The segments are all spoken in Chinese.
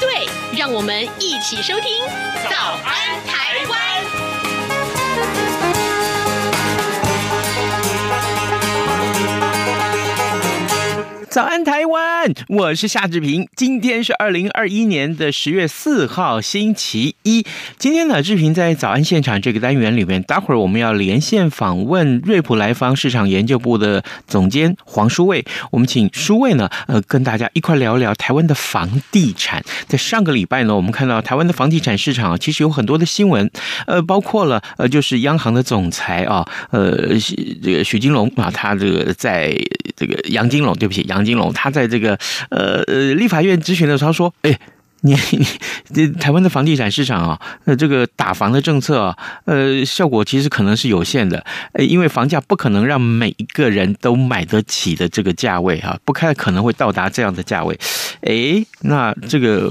对，让我们一起收听《早安台湾》。早安，台湾！我是夏志平。今天是二零二一年的十月四号，星期一。今天呢，志平在早安现场这个单元里面，待会儿我们要连线访问瑞普莱方市场研究部的总监黄书卫。我们请书卫呢，呃，跟大家一块聊一聊台湾的房地产。在上个礼拜呢，我们看到台湾的房地产市场其实有很多的新闻，呃，包括了呃，就是央行的总裁啊，呃，这个许金龙啊，他这个在这个杨金龙，对不起，杨。金龙，他在这个呃呃立法院质询的时候说：“哎。”你你 这台湾的房地产市场啊，那这个打房的政策啊，呃，效果其实可能是有限的，呃，因为房价不可能让每一个人都买得起的这个价位哈，不太可能会到达这样的价位。哎，那这个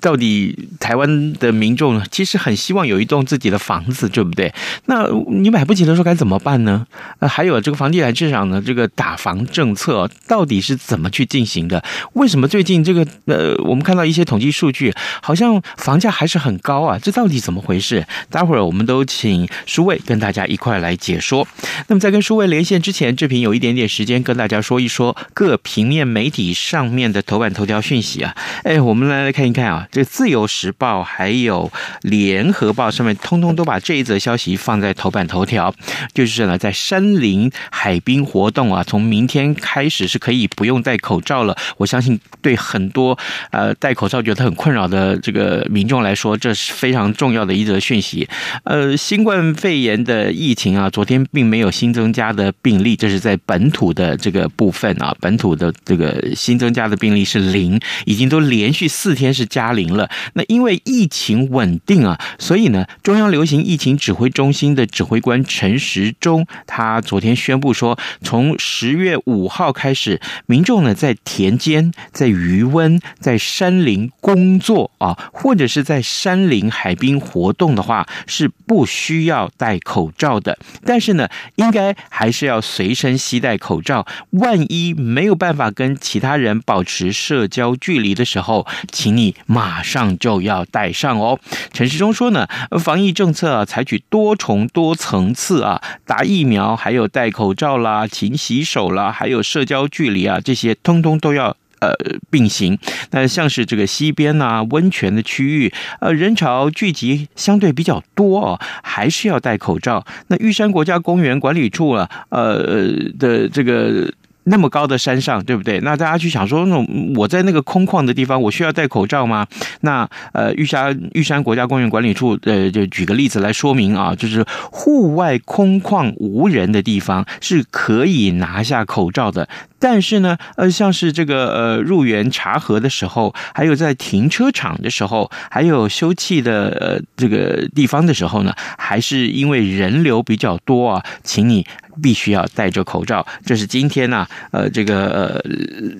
到底台湾的民众呢，其实很希望有一栋自己的房子，对不对？那你买不起的时候该怎么办呢？呃，还有这个房地产市场呢，这个打房政策到底是怎么去进行的？为什么最近这个呃，我们看到一些统计数数据好像房价还是很高啊，这到底怎么回事？待会儿我们都请书卫跟大家一块来解说。那么在跟书卫连线之前，志平有一点点时间跟大家说一说各平面媒体上面的头版头条讯息啊。哎，我们来来看一看啊，这《自由时报》还有《联合报》上面通通都把这一则消息放在头版头条，就是呢，在山林海滨活动啊，从明天开始是可以不用戴口罩了。我相信对很多呃戴口罩觉得困扰的这个民众来说，这是非常重要的一则讯息。呃，新冠肺炎的疫情啊，昨天并没有新增加的病例，这是在本土的这个部分啊，本土的这个新增加的病例是零，已经都连续四天是加零了。那因为疫情稳定啊，所以呢，中央流行疫情指挥中心的指挥官陈时中，他昨天宣布说，从十月五号开始，民众呢在田间、在余温、在山林公工作啊，或者是在山林海滨活动的话，是不需要戴口罩的。但是呢，应该还是要随身携带口罩。万一没有办法跟其他人保持社交距离的时候，请你马上就要戴上哦。陈世忠说呢，防疫政策，采取多重多层次啊，打疫苗，还有戴口罩啦，勤洗手啦，还有社交距离啊，这些通通都要。呃，并行。那像是这个西边啊、温泉的区域，呃，人潮聚集相对比较多哦，还是要戴口罩。那玉山国家公园管理处啊，呃的这个。那么高的山上，对不对？那大家去想说，那我在那个空旷的地方，我需要戴口罩吗？那呃，玉山玉山国家公园管理处呃，就举个例子来说明啊，就是户外空旷无人的地方是可以拿下口罩的，但是呢，呃，像是这个呃入园查核的时候，还有在停车场的时候，还有休憩的呃这个地方的时候呢，还是因为人流比较多啊，请你。必须要戴着口罩，这是今天呢、呃，这个呃，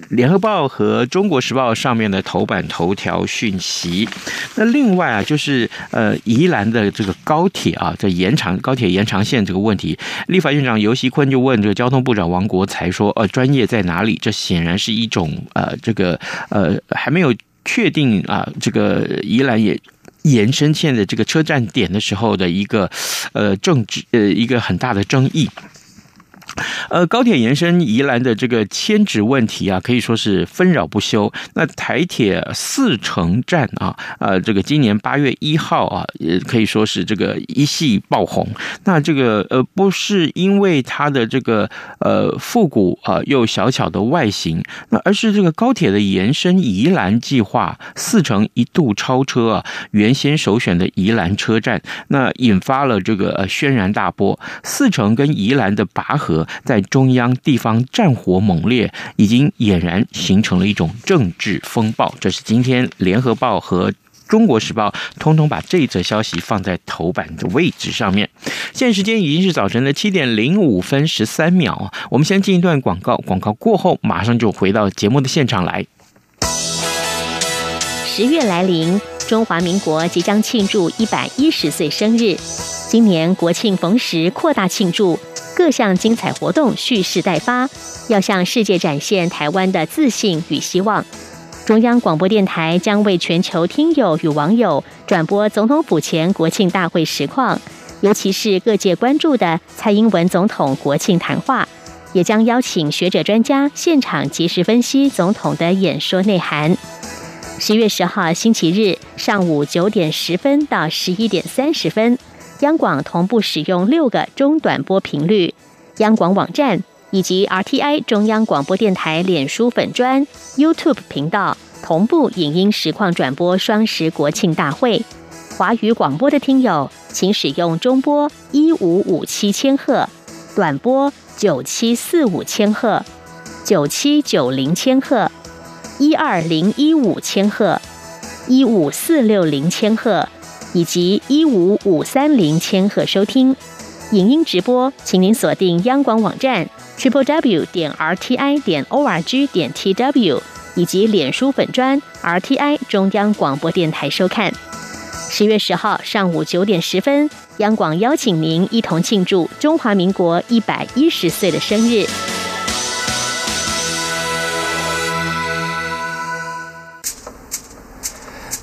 联合报和中国时报上面的头版头条讯息。那另外啊，就是呃，宜兰的这个高铁啊，在延长高铁延长线这个问题，立法院长游锡堃就问这个交通部长王国材说，呃，专业在哪里？这显然是一种呃，这个呃，还没有确定啊，这个宜兰也。延伸线的这个车站点的时候的一个呃政治呃一个很大的争议。呃，高铁延伸宜兰的这个迁址问题啊，可以说是纷扰不休。那台铁四城站啊，呃，这个今年八月一号啊，也可以说是这个一夕爆红。那这个呃，不是因为它的这个呃复古啊又小巧的外形，那而是这个高铁的延伸宜兰计划，四城一度超车啊，原先首选的宜兰车站，那引发了这个呃轩然大波。四城跟宜兰的拔河。在中央地方战火猛烈，已经俨然形成了一种政治风暴。这是今天联合报和中国时报，通通把这则消息放在头版的位置上面。现在时间已经是早晨的七点零五分十三秒，我们先进一段广告，广告过后马上就回到节目的现场来。十月来临，中华民国即将庆祝一百一十岁生日。今年国庆逢时，扩大庆祝，各项精彩活动蓄势待发，要向世界展现台湾的自信与希望。中央广播电台将为全球听友与网友转播总统府前国庆大会实况，尤其是各界关注的蔡英文总统国庆谈话，也将邀请学者专家现场及时分析总统的演说内涵。十月十号星期日上午九点十分到十一点三十分，央广同步使用六个中短波频率，央广网站。以及 RTI 中央广播电台脸书粉专、YouTube 频道同步影音实况转播双十国庆大会。华语广播的听友，请使用中波一五五七千赫、短波九七四五千赫、九七九零千赫、一二零一五千赫、一五四六零千赫以及一五五三零千赫收听。影音直播，请您锁定央广网站。triple w 点 r t i 点 o r g 点 t w 以及脸书粉专 r t i 中央广播电台收看。十月十号上午九点十分，央广邀请您一同庆祝中华民国一百一十岁的生日。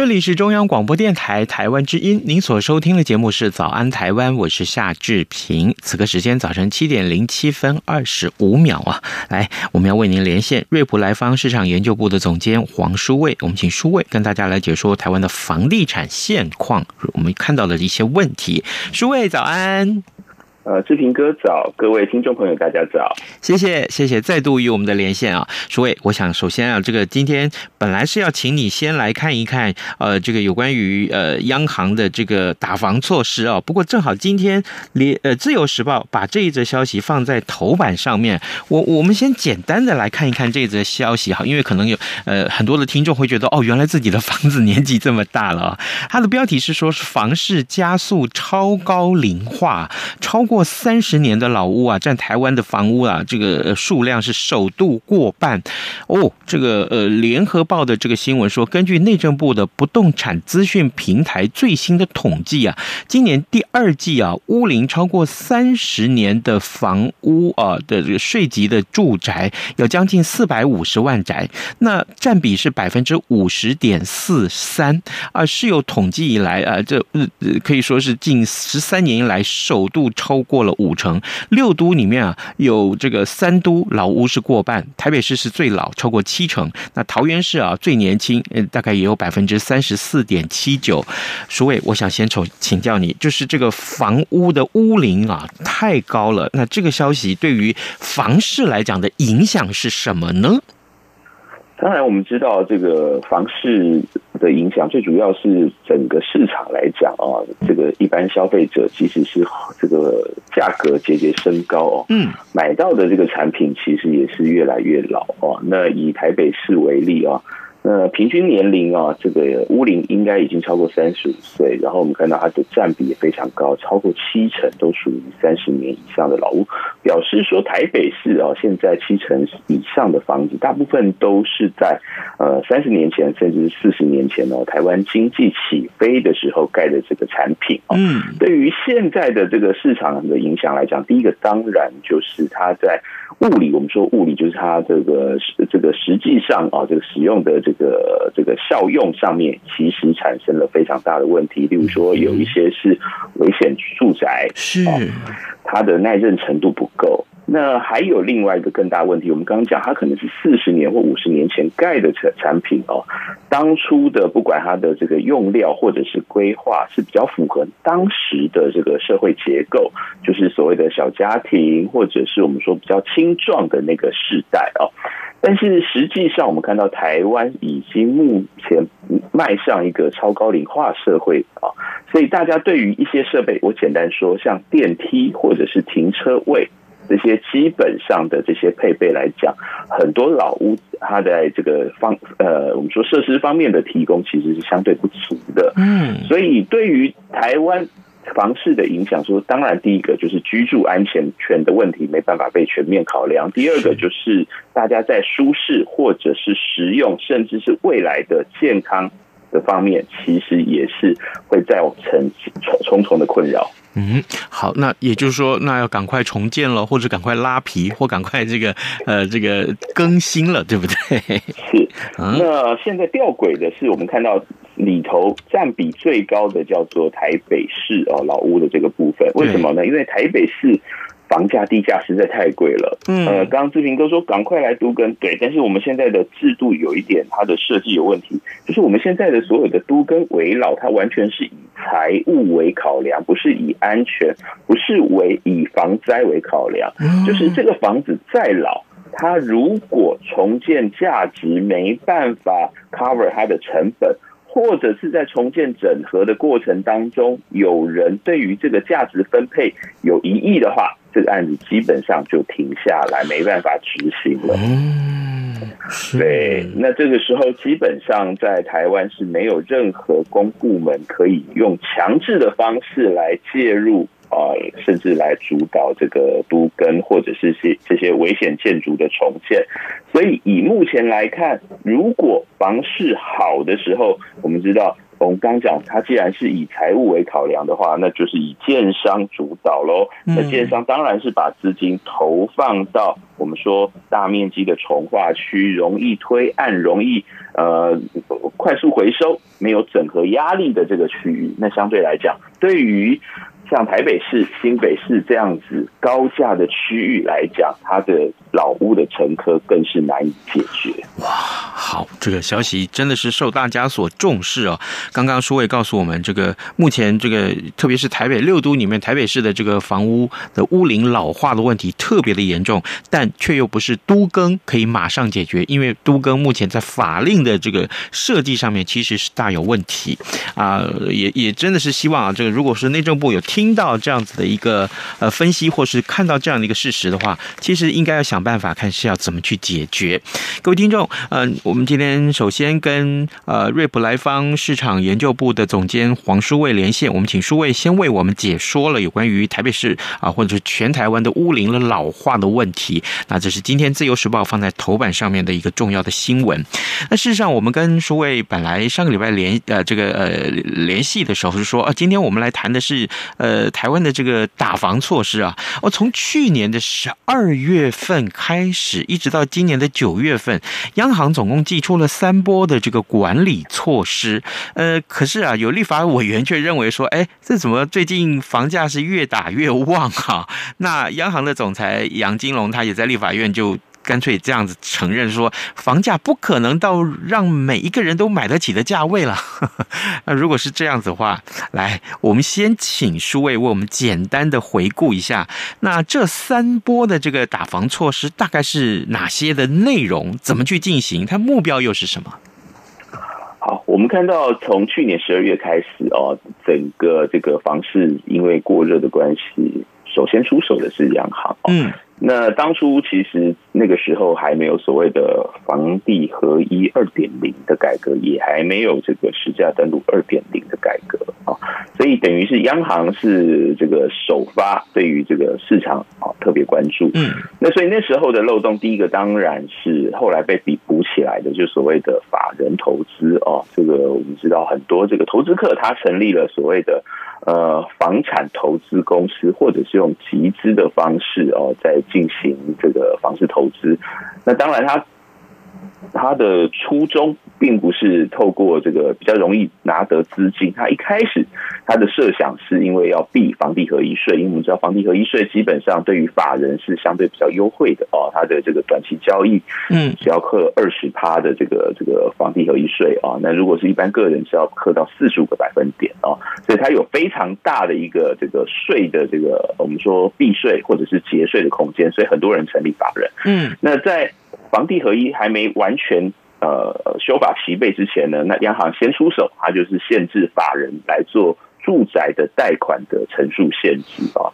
这里是中央广播电台台湾之音，您所收听的节目是《早安台湾》，我是夏志平。此刻时间早晨七点零七分二十五秒啊，来，我们要为您连线瑞普莱方市场研究部的总监黄书卫，我们请书卫跟大家来解说台湾的房地产现况，我们看到的一些问题。书卫早安。呃，志平哥早，各位听众朋友，大家早，谢谢谢谢，再度与我们的连线啊，诸位，我想首先啊，这个今天本来是要请你先来看一看，呃，这个有关于呃央行的这个打房措施啊，不过正好今天连呃自由时报把这一则消息放在头版上面，我我们先简单的来看一看这则消息哈，因为可能有呃很多的听众会觉得哦，原来自己的房子年纪这么大了，它的标题是说是房市加速超高龄化，超。过三十年的老屋啊，占台湾的房屋啊，这个数量是首度过半哦。这个呃，联合报的这个新闻说，根据内政部的不动产资讯平台最新的统计啊，今年第二季啊，屋龄超过三十年的房屋啊的这个税级的住宅有将近四百五十万宅，那占比是百分之五十点四三啊，是有统计以来啊，这呃可以说是近十三年以来首度超。过了五成，六都里面啊，有这个三都老屋是过半，台北市是最老，超过七成。那桃园市啊最年轻，呃，大概也有百分之三十四点七九。书卫，我想先从请教你，就是这个房屋的屋龄啊太高了，那这个消息对于房市来讲的影响是什么呢？当然，我们知道这个房市的影响，最主要是整个市场来讲啊，这个一般消费者其实是这个价格节节升高哦，嗯，买到的这个产品其实也是越来越老哦。那以台北市为例啊。那平均年龄啊，这个屋龄应该已经超过三十五岁，然后我们看到它的占比也非常高，超过七成都属于三十年以上的老屋，表示说台北市啊，现在七成以上的房子，大部分都是在呃三十年前甚至是四十年前哦，台湾经济起飞的时候盖的这个产品啊。嗯，对于现在的这个市场的影响来讲，第一个当然就是它在。物理，我们说物理就是它这个这个实际上啊，这个使用的这个这个这个效用上面，其实产生了非常大的问题。例如说，有一些是危险住宅，是它的耐震程度不够。那还有另外一个更大问题，我们刚刚讲，它可能是四十年或五十年前盖的产产品哦，当初的不管它的这个用料或者是规划是比较符合当时的这个社会结构，就是所谓的小家庭或者是我们说比较青壮的那个世代哦。但是实际上，我们看到台湾已经目前迈向一个超高龄化社会啊，所以大家对于一些设备，我简单说，像电梯或者是停车位这些基本上的这些配备来讲，很多老屋它在这个方呃，我们说设施方面的提供其实是相对不足的。嗯，所以对于台湾。房市的影响，说当然第一个就是居住安全权的问题没办法被全面考量，第二个就是大家在舒适或者是实用，甚至是未来的健康的方面，其实也是会造成重重的困扰。嗯，好，那也就是说，那要赶快重建了，或者赶快拉皮，或赶快这个呃这个更新了，对不对？是。那现在吊诡的是，我们看到。里头占比最高的叫做台北市哦，老屋的这个部分，为什么呢？因为台北市房价地价实在太贵了。嗯，呃，刚刚志平哥说赶快来都更，对，但是我们现在的制度有一点它的设计有问题，就是我们现在的所有的都更围老，它完全是以财务为考量，不是以安全，不是为以防灾为考量。就是这个房子再老，它如果重建价值没办法 cover 它的成本。或者是在重建整合的过程当中，有人对于这个价值分配有疑义的话，这个案子基本上就停下来，没办法执行了。嗯，对。那这个时候，基本上在台湾是没有任何公部门可以用强制的方式来介入。啊，甚至来主导这个都根，或者是些这些危险建筑的重建。所以以目前来看，如果房市好的时候，我们知道，我们刚讲，它既然是以财务为考量的话，那就是以建商主导喽。那建商当然是把资金投放到我们说大面积的重化区，容易推案，容易呃快速回收，没有整合压力的这个区域。那相对来讲，对于像台北市、新北市这样子高价的区域来讲，它的老屋的乘客更是难以解决。哇，好，这个消息真的是受大家所重视哦。刚刚书伟告诉我们，这个目前这个特别是台北六都里面，台北市的这个房屋的屋龄老化的问题特别的严重，但却又不是都更可以马上解决，因为都更目前在法令的这个设计上面其实是大有问题啊。也也真的是希望啊，这个如果是内政部有听。到这样子的一个呃分析，或是看到这样的一个事实的话，其实应该要想办法看是要怎么去解决。各位听众，嗯、我们们今天首先跟呃瑞普莱方市场研究部的总监黄书卫连线，我们请书卫先为我们解说了有关于台北市啊，或者是全台湾的屋龄的老化的问题。那这是今天自由时报放在头版上面的一个重要的新闻。那事实上，我们跟书卫本来上个礼拜联呃这个呃联系的时候是说啊，今天我们来谈的是呃。台湾的这个打房措施啊，我从去年的十二月份开始，一直到今年的九月份，央行总共祭出了三波的这个管理措施。呃，可是啊，有立法委员却认为说，哎，这怎么最近房价是越打越旺哈？那央行的总裁杨金龙他也在立法院就。干脆这样子承认说，房价不可能到让每一个人都买得起的价位了。那如果是这样子的话，来，我们先请舒卫为我们简单的回顾一下，那这三波的这个打房措施大概是哪些的内容，怎么去进行，它目标又是什么？好，我们看到从去年十二月开始哦，整个这个房市因为过热的关系，首先出手的是央行。嗯。那当初其实那个时候还没有所谓的房地合一二点零的改革，也还没有这个实价登录二点零的改革啊，所以等于是央行是这个首发，对于这个市场啊特别关注。嗯，那所以那时候的漏洞，第一个当然是后来被补补起来的，就所谓的法人投资哦，这个我们知道很多这个投资客他成立了所谓的。呃，房产投资公司，或者是用集资的方式哦，在进行这个房市投资。那当然，他他的初衷并不是透过这个比较容易拿得资金。他一开始他的设想是因为要避房地合一税，因为我们知道房地合一税基本上对于法人是相对比较优惠的哦，他的这个短期交易，嗯，只要课二十趴的这个这个房地合一税啊，那如果是一般个人是要课到四十五个百分点哦，所以它有非常大的一个这个税的这个我们说避税或者是节税的空间，所以很多人成立法人，嗯，那在房地合一还没完全。呃，修法齐备之前呢，那央行先出手，它就是限制法人来做住宅的贷款的成数限制啊。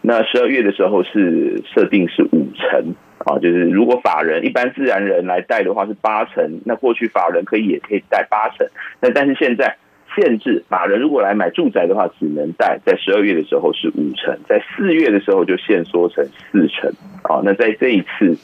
那十二月的时候是设定是五成啊，就是如果法人一般自然人来贷的话是八成，那过去法人可以也可以贷八成，那但是现在限制法人如果来买住宅的话，只能贷在十二月的时候是五成，在四月的时候就限缩成四成啊。那在这一次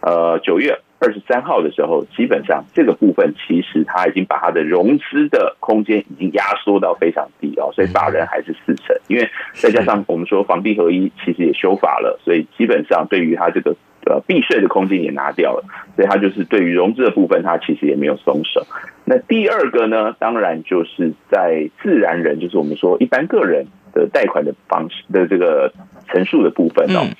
呃九月。二十三号的时候，基本上这个部分其实他已经把他的融资的空间已经压缩到非常低哦，所以法人还是四成，因为再加上我们说房地合一其实也修法了，所以基本上对于他这个呃避税的空间也拿掉了，所以他就是对于融资的部分，他其实也没有松手。那第二个呢，当然就是在自然人，就是我们说一般个人的贷款的方式的这个陈述的部分哦。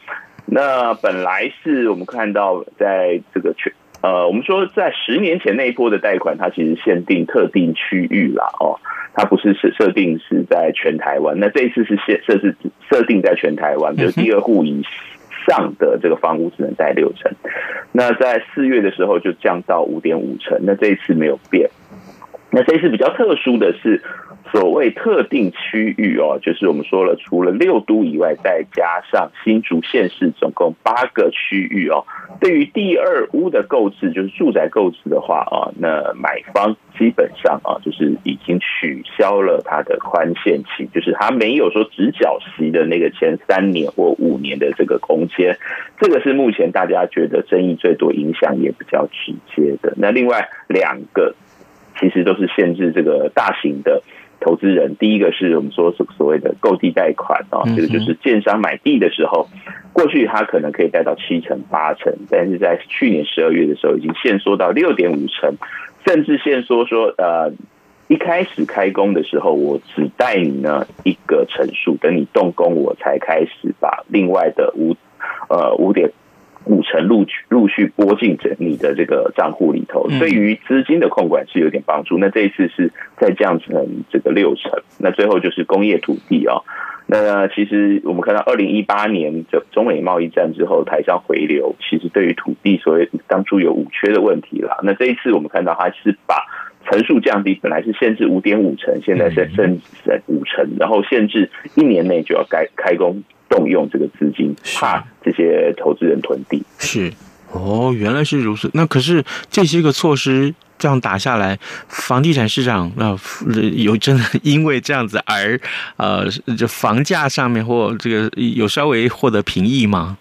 那本来是我们看到，在这个全呃，我们说在十年前那一波的贷款，它其实限定特定区域啦，哦，它不是设设定是在全台湾。那这一次是限设置设定在全台湾，就是第二户以上的这个房屋只能贷六成。那在四月的时候就降到五点五成，那这一次没有变。那这一次比较特殊的是。所谓特定区域哦，就是我们说了，除了六都以外，再加上新竹县市，总共八个区域哦。对于第二屋的购置，就是住宅购置的话啊，那买方基本上啊，就是已经取消了它的宽限期，就是它没有说直缴息的那个前三年或五年的这个空间。这个是目前大家觉得争议最多、影响也比较直接的。那另外两个，其实都是限制这个大型的。投资人，第一个是我们说所所谓的购地贷款啊，这个就是建商买地的时候，过去他可能可以贷到七成八成，但是在去年十二月的时候，已经限缩到六点五成，甚至限缩说，呃，一开始开工的时候，我只贷你呢一个成数，等你动工，我才开始把另外的五呃五点。五成陆续陆续拨进整你的这个账户里头，对于资金的控管是有点帮助。那这一次是再降成这个六成，那最后就是工业土地哦。那其实我们看到二零一八年这中美贸易战之后，台商回流，其实对于土地所谓当初有五缺的问题啦。那这一次我们看到它是把层数降低，本来是限制五点五成，现在是升成五成，然后限制一年内就要开开工。动用这个资金，怕这些投资人囤地。是哦，原来是如此。那可是这些个措施这样打下来，房地产市场那有真的因为这样子而呃，这房价上面或这个有稍微获得平抑吗？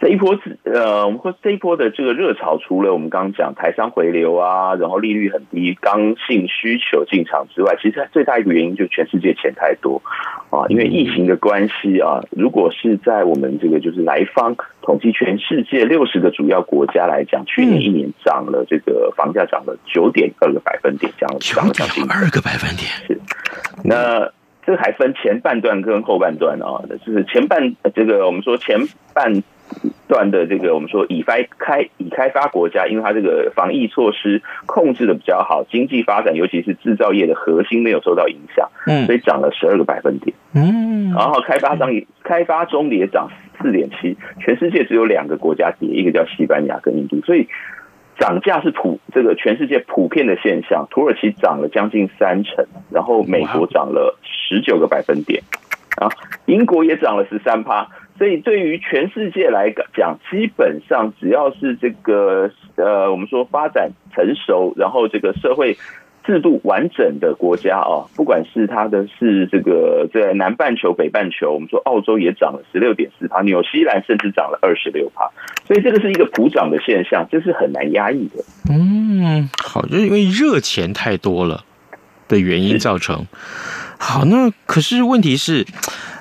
这一波呃，我们说这一波的这个热潮，除了我们刚刚讲台商回流啊，然后利率很低，刚性需求进场之外，其实最大一个原因就是全世界钱太多啊，因为疫情的关系啊。如果是在我们这个就是来方统计全世界六十个主要国家来讲，去年一年涨了这个房价涨了九点二个百分点，涨了涨了将近二个百分点。是，那这还分前半段跟后半段啊，就是前半这个我们说前半。段的这个我们说已开开已开发国家，因为它这个防疫措施控制的比较好，经济发展尤其是制造业的核心没有受到影响，嗯，所以涨了十二个百分点，嗯，然后开发商也开发中也涨四点七，全世界只有两个国家跌，一个叫西班牙跟印度，所以涨价是普这个全世界普遍的现象。土耳其涨了将近三成，然后美国涨了十九个百分点，啊，英国也涨了十三趴。所以，对于全世界来讲，基本上只要是这个呃，我们说发展成熟，然后这个社会制度完整的国家啊，不管是它的是这个在南半球、北半球，我们说澳洲也涨了十六点四帕，纽西兰甚至涨了二十六帕，所以这个是一个普涨的现象，这是很难压抑的。嗯，好，就是因为热钱太多了的原因造成。好，那可是问题是。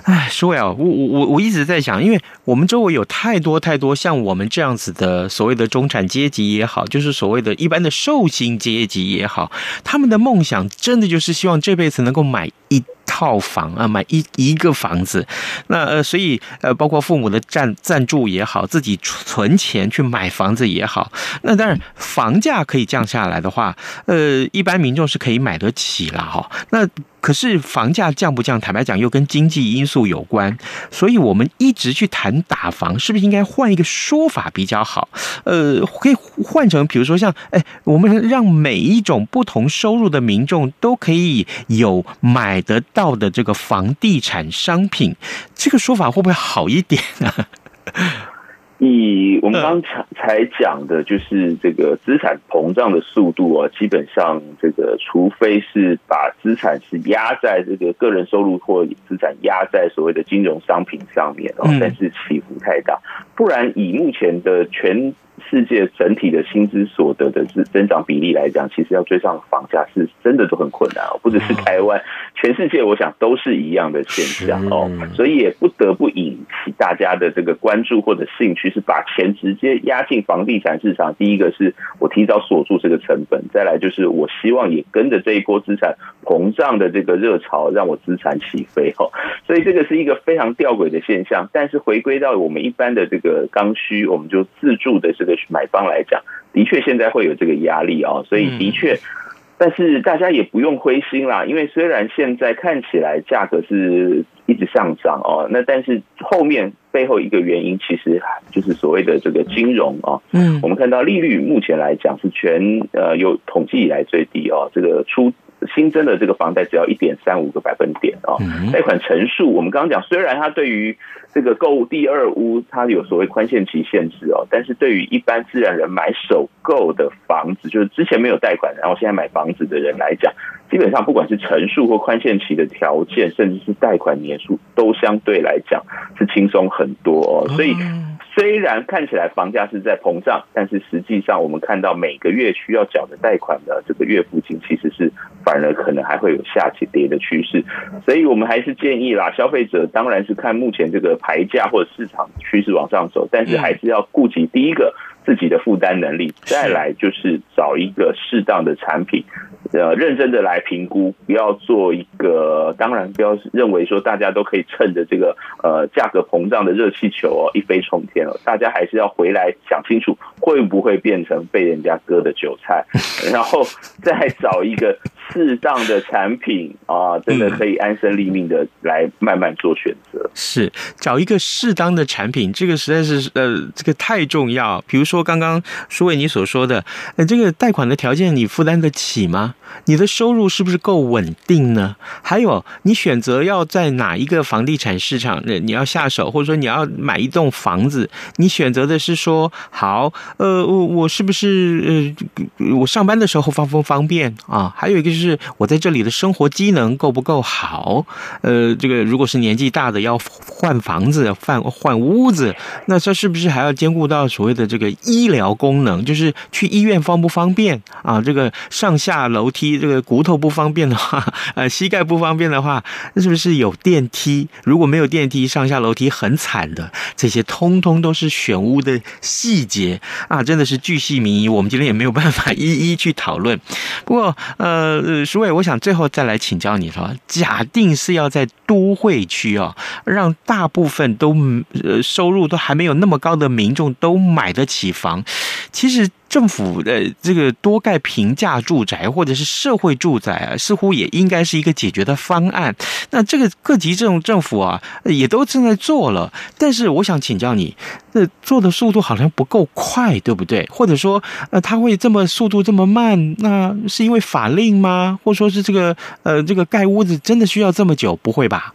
哎，说呀，我我我我一直在想，因为我们周围有太多太多像我们这样子的所谓的中产阶级也好，就是所谓的一般的寿星阶级也好，他们的梦想真的就是希望这辈子能够买一套房啊，买一一个房子。那呃，所以呃，包括父母的赞赞助也好，自己存钱去买房子也好，那当然房价可以降下来的话，呃，一般民众是可以买得起了哈。那可是房价降不降，坦白讲又跟经济因素有关，所以我们一直去谈打房，是不是应该换一个说法比较好？呃，可以换成比如说像，哎，我们让每一种不同收入的民众都可以有买得到的这个房地产商品，这个说法会不会好一点呢？以我们刚才才讲的，就是这个资产膨胀的速度啊，基本上这个除非是把资产是压在这个个人收入或资产压在所谓的金融商品上面哦，但是起伏太大，不然以目前的全。世界整体的薪资所得的增增长比例来讲，其实要追上房价是真的都很困难哦，不只是台湾，全世界我想都是一样的现象哦，所以也不得不引起大家的这个关注或者兴趣，是把钱直接压进房地产市场。第一个是我提早锁住这个成本，再来就是我希望也跟着这一波资产膨胀的这个热潮，让我资产起飞哦。所以这个是一个非常吊诡的现象。但是回归到我们一般的这个刚需，我们就自住的这个。买方来讲，的确现在会有这个压力啊，所以的确，但是大家也不用灰心啦，因为虽然现在看起来价格是一直上涨哦，那但是后面背后一个原因，其实就是所谓的这个金融啊，嗯，我们看到利率目前来讲是全呃有统计以来最低哦，这个出。新增的这个房贷只要一点三五个百分点哦，贷款成数我们刚刚讲，虽然它对于这个购第二屋它有所谓宽限期限制哦，但是对于一般自然人买首购的房子，就是之前没有贷款，然后现在买房子的人来讲，基本上不管是成数或宽限期的条件，甚至是贷款年数，都相对来讲是轻松很多哦，所以。虽然看起来房价是在膨胀，但是实际上我们看到每个月需要缴的贷款的这个月付金，其实是反而可能还会有下起跌的趋势。所以我们还是建议啦，消费者当然是看目前这个牌价或者市场趋势往上走，但是还是要顾及第一个自己的负担能力，再来就是找一个适当的产品。呃，认真的来评估，不要做一个，当然不要认为说大家都可以趁着这个呃价格膨胀的热气球哦一飞冲天哦，大家还是要回来想清楚，会不会变成被人家割的韭菜，然后再找一个适当的产品啊，真的可以安身立命的来慢慢做选择。是找一个适当的产品，这个实在是呃这个太重要。比如说刚刚书伟你所说的，呃这个贷款的条件你负担得起吗？你的收入是不是够稳定呢？还有，你选择要在哪一个房地产市场，那你要下手，或者说你要买一栋房子，你选择的是说，好，呃，我我是不是呃，我上班的时候方不方便啊？还有一个是就是我在这里的生活机能够不够好？呃，这个如果是年纪大的要换房子、换换屋子，那这是不是还要兼顾到所谓的这个医疗功能？就是去医院方不方便啊？这个上下楼。梯这个骨头不方便的话，呃，膝盖不方便的话，那是不是有电梯？如果没有电梯，上下楼梯很惨的。这些通通都是选屋的细节啊，真的是巨细靡遗。我们今天也没有办法一一去讨论。不过，呃，呃，苏伟，我想最后再来请教你说，假定是要在都会区哦，让大部分都呃收入都还没有那么高的民众都买得起房，其实。政府的这个多盖平价住宅或者是社会住宅啊，似乎也应该是一个解决的方案。那这个各级这种政府啊，也都正在做了。但是我想请教你，这做的速度好像不够快，对不对？或者说，呃，它会这么速度这么慢？那是因为法令吗？或者说是这个呃，这个盖屋子真的需要这么久？不会吧？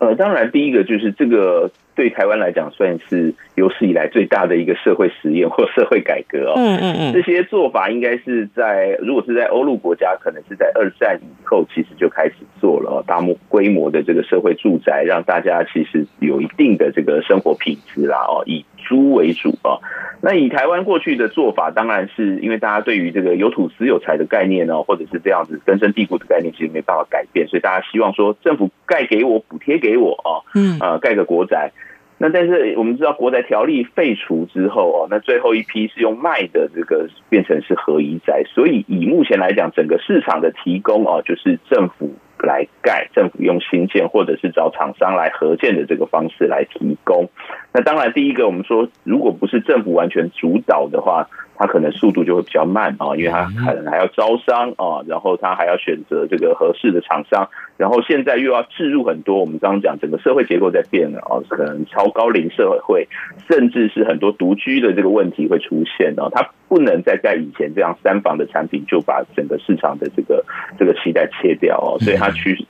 呃，当然，第一个就是这个。对台湾来讲，算是有史以来最大的一个社会实验或社会改革哦。嗯嗯嗯，这些做法应该是在如果是在欧陆国家，可能是在二战以后，其实就开始做了大规模的这个社会住宅，让大家其实有一定的这个生活品质啦哦，以猪为主啊。那以台湾过去的做法，当然是因为大家对于这个有土私有财的概念呢，或者是这样子根深蒂固的概念，其实没办法改变，所以大家希望说政府盖给我补贴给我啊，嗯啊，盖个国宅。那但是我们知道国宅条例废除之后哦，那最后一批是用卖的这个变成是合宜宅，所以以目前来讲，整个市场的提供哦，就是政府来盖，政府用新建或者是找厂商来合建的这个方式来提供。那当然，第一个我们说，如果不是政府完全主导的话。它可能速度就会比较慢啊，因为它可能还要招商啊，然后它还要选择这个合适的厂商，然后现在又要置入很多。我们刚刚讲整个社会结构在变了啊，可能超高龄社会，甚至是很多独居的这个问题会出现啊。它不能再在以前这样三房的产品就把整个市场的这个这个期待切掉哦，所以它去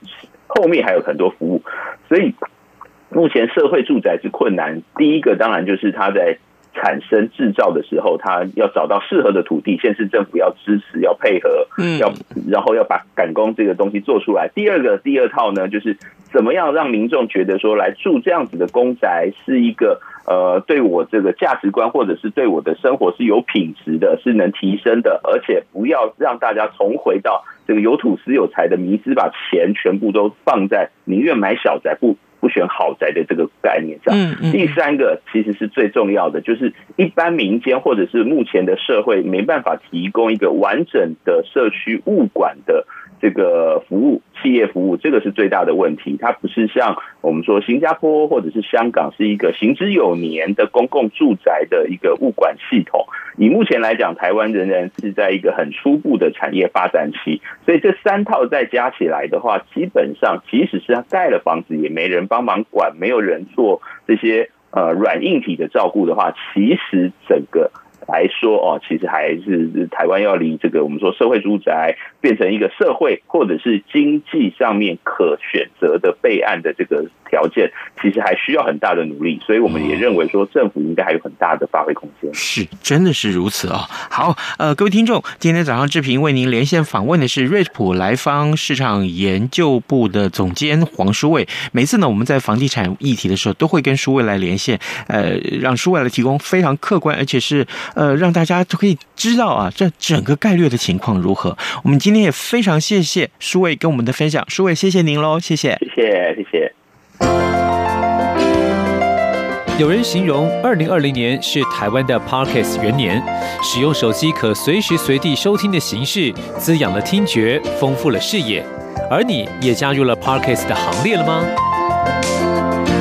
后面还有很多服务。所以目前社会住宅之困难，第一个当然就是它在。产生制造的时候，它要找到适合的土地，县市政府要支持，要配合，嗯要然后要把赶工这个东西做出来。第二个第二套呢，就是怎么样让民众觉得说，来住这样子的公宅是一个呃，对我这个价值观或者是对我的生活是有品质的，是能提升的，而且不要让大家重回到这个有土斯有财的迷思，把钱全部都放在宁愿买小宅不。不选豪宅的这个概念上，第三个其实是最重要的，就是一般民间或者是目前的社会没办法提供一个完整的社区物管的这个服务。企业服务这个是最大的问题，它不是像我们说新加坡或者是香港是一个行之有年的公共住宅的一个物管系统。以目前来讲，台湾仍然是在一个很初步的产业发展期，所以这三套再加起来的话，基本上即使是他盖了房子，也没人帮忙管，没有人做这些呃软硬体的照顾的话，其实整个。来说哦，其实还是台湾要离这个我们说社会住宅变成一个社会或者是经济上面可选择的备案的这个条件，其实还需要很大的努力。所以我们也认为说，政府应该还有很大的发挥空间。是，真的是如此啊、哦！好，呃，各位听众，今天早上志平为您连线访问的是瑞普莱方市场研究部的总监黄书卫。每次呢，我们在房地产议题的时候，都会跟书卫来连线，呃，让书卫来提供非常客观而且是。呃，让大家就可以知道啊，这整个概率的情况如何？我们今天也非常谢谢舒伟跟我们的分享，舒伟谢谢您喽，谢谢，谢谢，谢谢。有人形容二零二零年是台湾的 Podcast 元年，使用手机可随时随地收听的形式，滋养了听觉，丰富了视野，而你也加入了 Podcast 的行列了吗？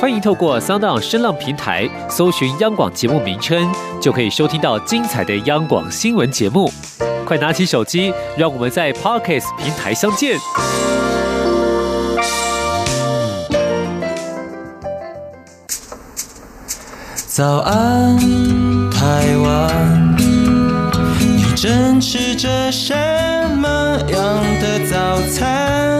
欢迎透过 SoundOn 声浪平台搜寻央广节目名称，就可以收听到精彩的央广新闻节目。快拿起手机，让我们在 Podcast 平台相见。早安，台湾，你正吃着什么样的早餐？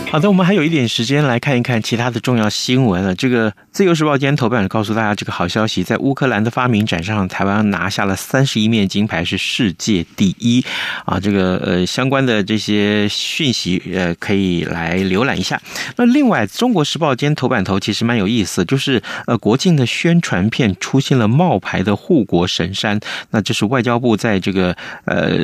好的，我们还有一点时间来看一看其他的重要新闻了。这个《自由时报》今天头版告诉大家这个好消息，在乌克兰的发明展上，台湾拿下了三十一面金牌，是世界第一啊！这个呃相关的这些讯息呃可以来浏览一下。那另外，《中国时报》今天头版头其实蛮有意思，就是呃国庆的宣传片出现了冒牌的护国神山，那这是外交部在这个呃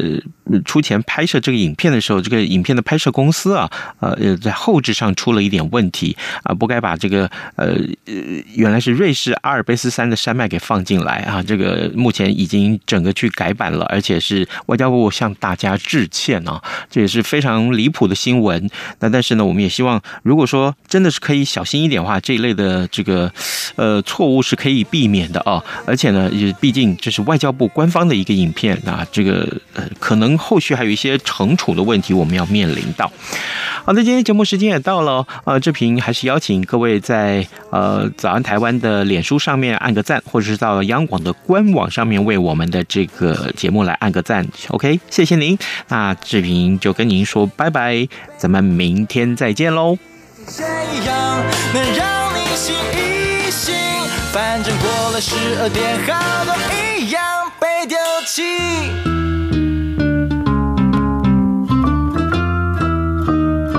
出钱拍摄这个影片的时候，这个影片的拍摄公司啊呃在。后置上出了一点问题啊，不该把这个呃呃原来是瑞士阿尔卑斯山的山脉给放进来啊，这个目前已经整个去改版了，而且是外交部向大家致歉啊，这也是非常离谱的新闻。那但是呢，我们也希望，如果说真的是可以小心一点的话，这一类的这个呃错误是可以避免的啊。而且呢，也毕竟这是外交部官方的一个影片啊，这个呃可能后续还有一些惩处的问题，我们要面临到。好的，今天节目时间也到了，呃，志平还是邀请各位在呃早安台湾的脸书上面按个赞，或者是到央广的官网上面为我们的这个节目来按个赞，OK，谢谢您。那志平就跟您说拜拜，咱们明天再见喽。这样能让你醒一醒，反正过了十二点，好多一样被丢弃。